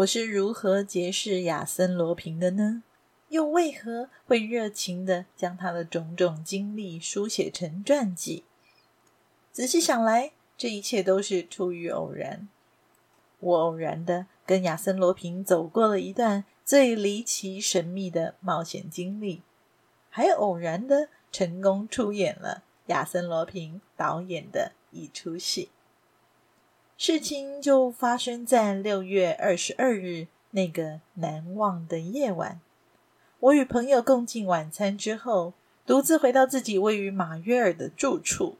我是如何结识亚森·罗平的呢？又为何会热情地将他的种种经历书写成传记？仔细想来，这一切都是出于偶然。我偶然的跟亚森·罗平走过了一段最离奇神秘的冒险经历，还偶然的成功出演了亚森·罗平导演的一出戏。事情就发生在六月二十二日那个难忘的夜晚。我与朋友共进晚餐之后，独自回到自己位于马约尔的住处。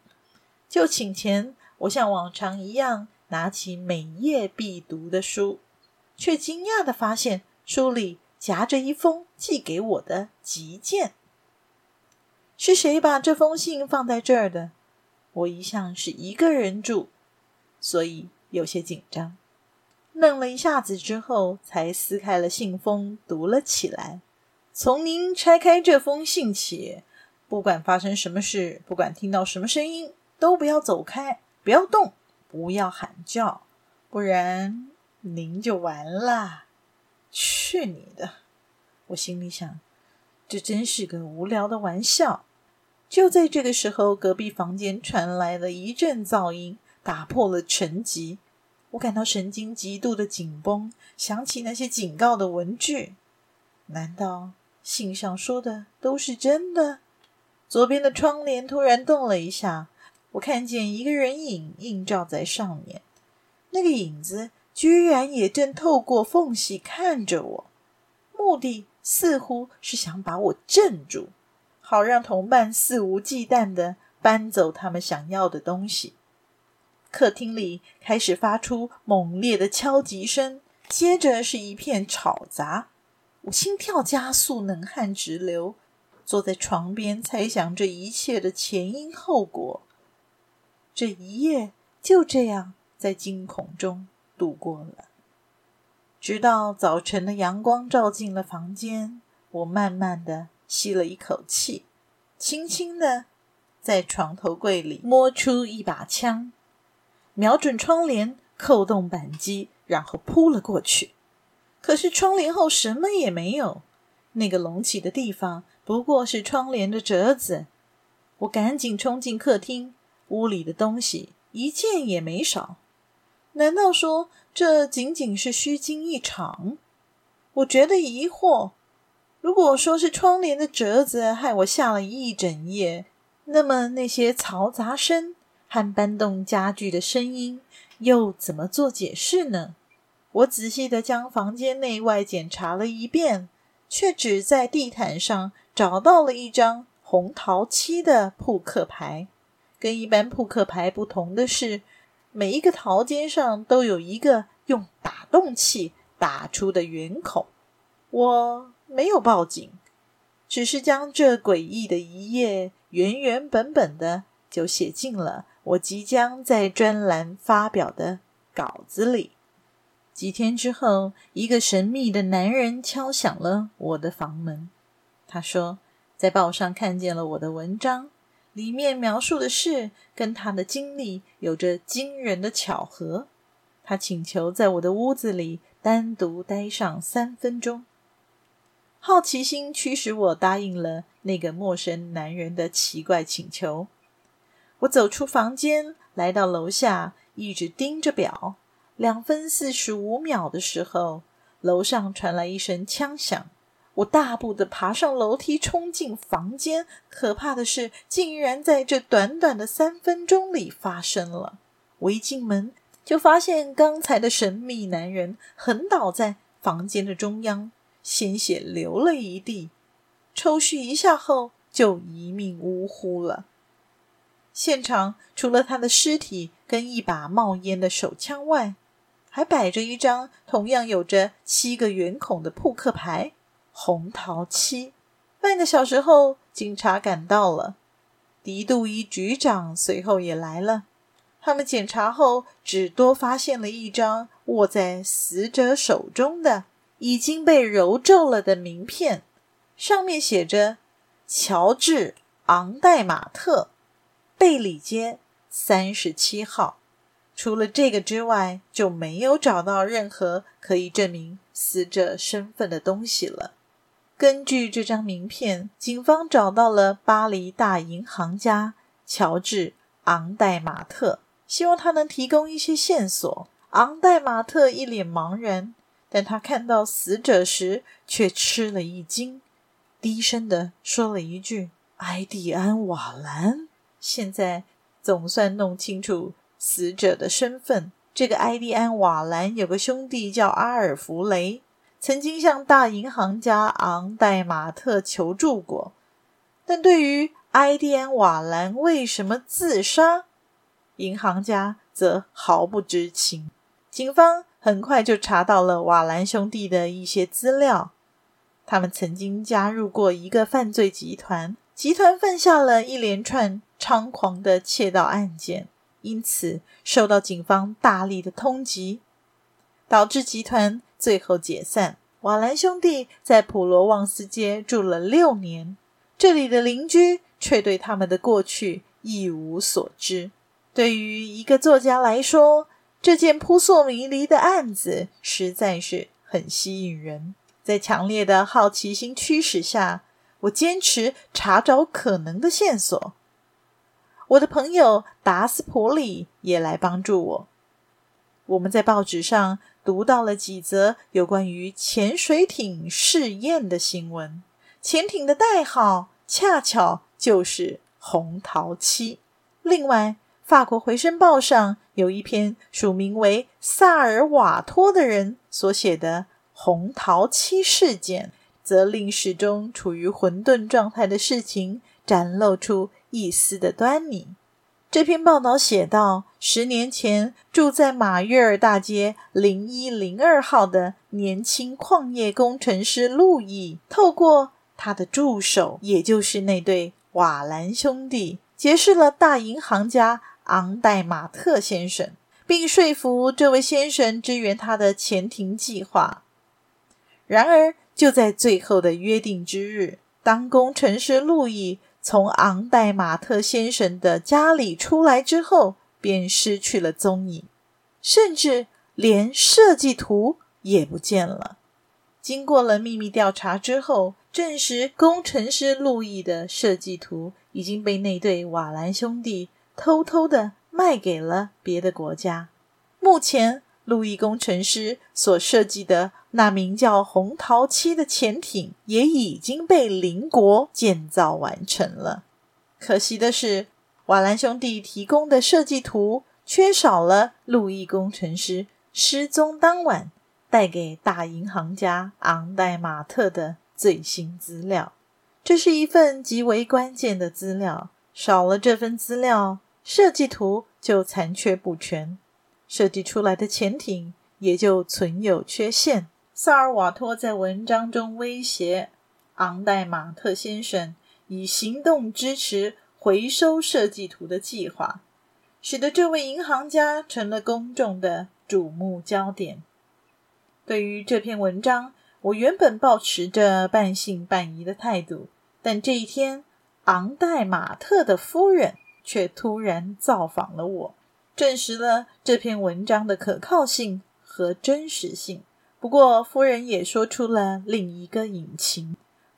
就寝前，我像往常一样拿起每页必读的书，却惊讶的发现书里夹着一封寄给我的急件。是谁把这封信放在这儿的？我一向是一个人住。所以有些紧张，愣了一下子之后，才撕开了信封，读了起来。从您拆开这封信起，不管发生什么事，不管听到什么声音，都不要走开，不要动，不要喊叫，不然您就完了。去你的！我心里想，这真是个无聊的玩笑。就在这个时候，隔壁房间传来了一阵噪音。打破了沉寂，我感到神经极度的紧绷，想起那些警告的文句。难道信上说的都是真的？左边的窗帘突然动了一下，我看见一个人影映照在上面。那个影子居然也正透过缝隙看着我，目的似乎是想把我镇住，好让同伴肆无忌惮地搬走他们想要的东西。客厅里开始发出猛烈的敲击声，接着是一片吵杂。我心跳加速，冷汗直流，坐在床边猜想这一切的前因后果。这一夜就这样在惊恐中度过了，直到早晨的阳光照进了房间，我慢慢地吸了一口气，轻轻地在床头柜里摸出一把枪。瞄准窗帘，扣动扳机，然后扑了过去。可是窗帘后什么也没有，那个隆起的地方不过是窗帘的褶子。我赶紧冲进客厅，屋里的东西一件也没少。难道说这仅仅是虚惊一场？我觉得疑惑。如果说是窗帘的褶子害我吓了一整夜，那么那些嘈杂声，和搬动家具的声音，又怎么做解释呢？我仔细地将房间内外检查了一遍，却只在地毯上找到了一张红桃漆的扑克牌。跟一般扑克牌不同的是，每一个桃尖上都有一个用打洞器打出的圆孔。我没有报警，只是将这诡异的一页原原本本的就写进了。我即将在专栏发表的稿子里。几天之后，一个神秘的男人敲响了我的房门。他说，在报上看见了我的文章，里面描述的事跟他的经历有着惊人的巧合。他请求在我的屋子里单独待上三分钟。好奇心驱使我答应了那个陌生男人的奇怪请求。我走出房间，来到楼下，一直盯着表。两分四十五秒的时候，楼上传来一声枪响。我大步的爬上楼梯，冲进房间。可怕的事竟然在这短短的三分钟里发生了。我一进门，就发现刚才的神秘男人横倒在房间的中央，鲜血流了一地。抽搐一下后，就一命呜呼了。现场除了他的尸体跟一把冒烟的手枪外，还摆着一张同样有着七个圆孔的扑克牌——红桃七。半个小时后，警察赶到了，狄杜伊局长随后也来了。他们检查后，只多发现了一张握在死者手中的已经被揉皱了的名片，上面写着“乔治·昂代马特，贝里街三十七号”。除了这个之外，就没有找到任何可以证明死者身份的东西了。根据这张名片，警方找到了巴黎大银行家乔治·昂代马特，希望他能提供一些线索。昂代马特一脸茫然，但他看到死者时却吃了一惊，低声的说了一句：“埃蒂安·瓦兰。”现在总算弄清楚死者的身份。这个埃蒂安·瓦兰有个兄弟叫阿尔弗雷。曾经向大银行家昂代马特求助过，但对于埃蒂安·瓦兰为什么自杀，银行家则毫不知情。警方很快就查到了瓦兰兄弟的一些资料，他们曾经加入过一个犯罪集团，集团犯下了一连串猖狂的窃盗案件，因此受到警方大力的通缉，导致集团。最后解散。瓦兰兄弟在普罗旺斯街住了六年，这里的邻居却对他们的过去一无所知。对于一个作家来说，这件扑朔迷离的案子实在是很吸引人。在强烈的好奇心驱使下，我坚持查找可能的线索。我的朋友达斯普里也来帮助我。我们在报纸上。读到了几则有关于潜水艇试验的新闻，潜艇的代号恰巧就是“红桃七”。另外，法国回声报上有一篇署名为萨尔瓦托的人所写的“红桃七事件”，则令始终处于混沌状态的事情展露出一丝的端倪。这篇报道写道：十年前，住在马约尔大街零一零二号的年轻矿业工程师路易，透过他的助手，也就是那对瓦兰兄弟，结识了大银行家昂代马特先生，并说服这位先生支援他的潜艇计划。然而，就在最后的约定之日，当工程师路易。从昂代马特先生的家里出来之后，便失去了踪影，甚至连设计图也不见了。经过了秘密调查之后，证实工程师路易的设计图已经被那对瓦兰兄弟偷偷的卖给了别的国家。目前，路易工程师所设计的那名叫“红桃七”的潜艇也已经被邻国建造完成了。可惜的是，瓦兰兄弟提供的设计图缺少了路易工程师失踪当晚带给大银行家昂代马特的最新资料。这是一份极为关键的资料，少了这份资料，设计图就残缺不全。设计出来的潜艇也就存有缺陷。萨尔瓦托在文章中威胁昂代马特先生以行动支持回收设计图的计划，使得这位银行家成了公众的瞩目焦点。对于这篇文章，我原本抱持着半信半疑的态度，但这一天，昂代马特的夫人却突然造访了我。证实了这篇文章的可靠性和真实性。不过，夫人也说出了另一个隐情：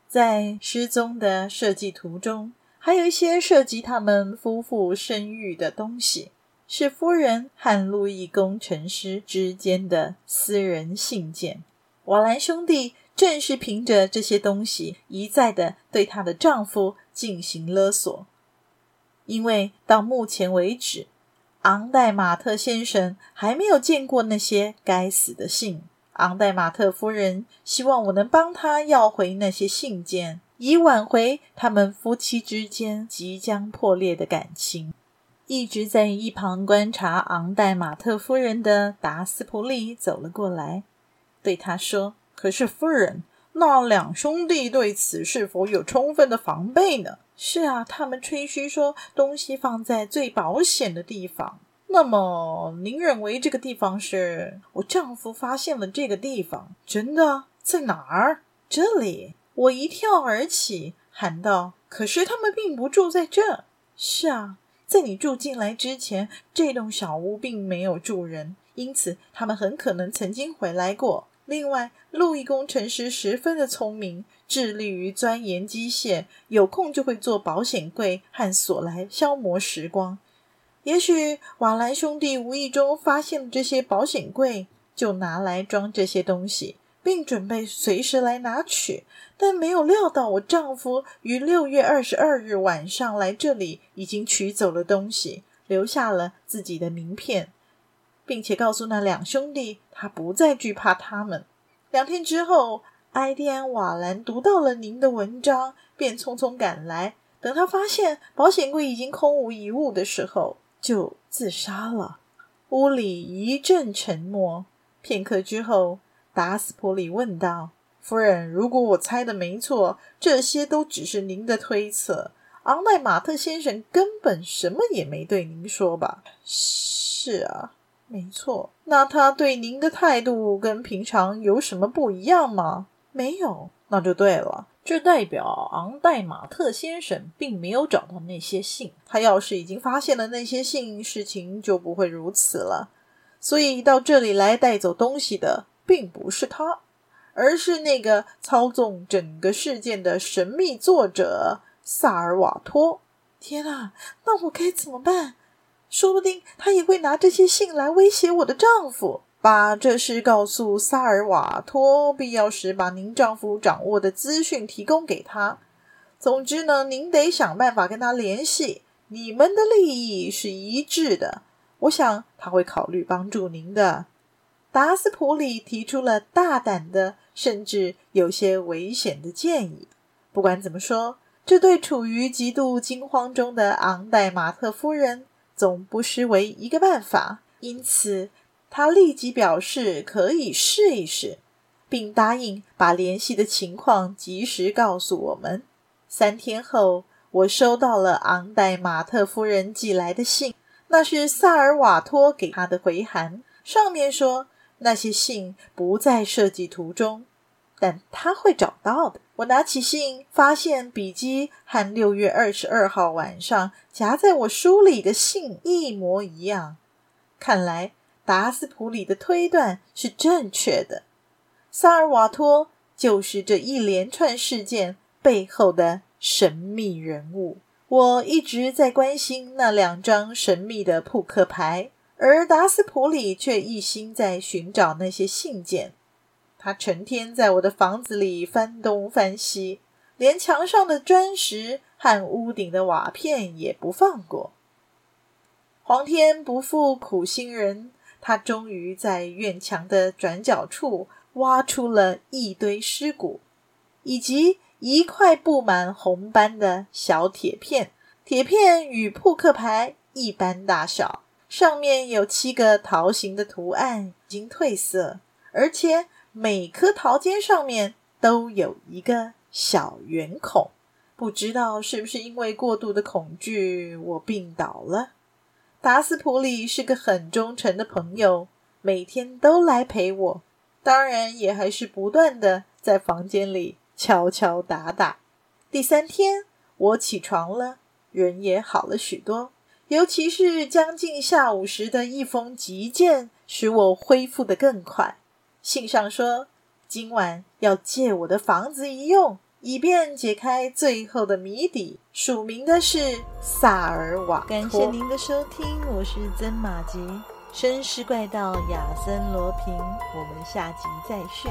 在失踪的设计图中，还有一些涉及他们夫妇生育的东西，是夫人和路易工程师之间的私人信件。瓦兰兄弟正是凭着这些东西，一再的对她的丈夫进行勒索，因为到目前为止，昂代马特先生还没有见过那些该死的信。昂代马特夫人希望我能帮他要回那些信件，以挽回他们夫妻之间即将破裂的感情。一直在一旁观察昂代马特夫人的达斯普利走了过来，对他说：“可是夫人，那两兄弟对此是否有充分的防备呢？”“是啊，他们吹嘘说东西放在最保险的地方。”“那么，您认为这个地方是？”“我丈夫发现了这个地方。”“真的？在哪儿？”“这里。”我一跳而起，喊道：“可是他们并不住在这。”“是啊。”在你住进来之前，这栋小屋并没有住人，因此他们很可能曾经回来过。另外，路易工程师十分的聪明，致力于钻研机械，有空就会做保险柜和锁来消磨时光。也许瓦兰兄弟无意中发现了这些保险柜，就拿来装这些东西。并准备随时来拿取，但没有料到我丈夫于六月二十二日晚上来这里，已经取走了东西，留下了自己的名片，并且告诉那两兄弟他不再惧怕他们。两天之后，埃蒂安·瓦兰读到了您的文章，便匆匆赶来。等他发现保险柜已经空无一物的时候，就自杀了。屋里一阵沉默，片刻之后。达斯普里问道：“夫人，如果我猜的没错，这些都只是您的推测。昂代马特先生根本什么也没对您说吧？”“是啊，没错。那他对您的态度跟平常有什么不一样吗？”“没有。”“那就对了。这代表昂代马特先生并没有找到那些信。他要是已经发现了那些信，事情就不会如此了。所以到这里来带走东西的。”并不是他，而是那个操纵整个事件的神秘作者萨尔瓦托。天啊，那我该怎么办？说不定他也会拿这些信来威胁我的丈夫。把这事告诉萨尔瓦托，必要时把您丈夫掌握的资讯提供给他。总之呢，您得想办法跟他联系。你们的利益是一致的，我想他会考虑帮助您的。达斯普里提出了大胆的，甚至有些危险的建议。不管怎么说，这对处于极度惊慌中的昂代马特夫人总不失为一个办法。因此，他立即表示可以试一试，并答应把联系的情况及时告诉我们。三天后，我收到了昂代马特夫人寄来的信，那是萨尔瓦托给他的回函，上面说。那些信不在设计图中，但他会找到的。我拿起信，发现笔迹和六月二十二号晚上夹在我书里的信一模一样。看来达斯普里的推断是正确的，萨尔瓦托就是这一连串事件背后的神秘人物。我一直在关心那两张神秘的扑克牌。而达斯普里却一心在寻找那些信件，他成天在我的房子里翻东翻西，连墙上的砖石和屋顶的瓦片也不放过。皇天不负苦心人，他终于在院墙的转角处挖出了一堆尸骨，以及一块布满红斑的小铁片，铁片与扑克牌一般大小。上面有七个桃形的图案，已经褪色，而且每颗桃尖上面都有一个小圆孔。不知道是不是因为过度的恐惧，我病倒了。达斯普里是个很忠诚的朋友，每天都来陪我，当然也还是不断地在房间里敲敲打打。第三天，我起床了，人也好了许多。尤其是将近下午时的一封急件，使我恢复得更快。信上说，今晚要借我的房子一用，以便解开最后的谜底。署名的是萨尔瓦。感谢您的收听，我是曾马吉，绅士怪盗亚森罗平，我们下集再续。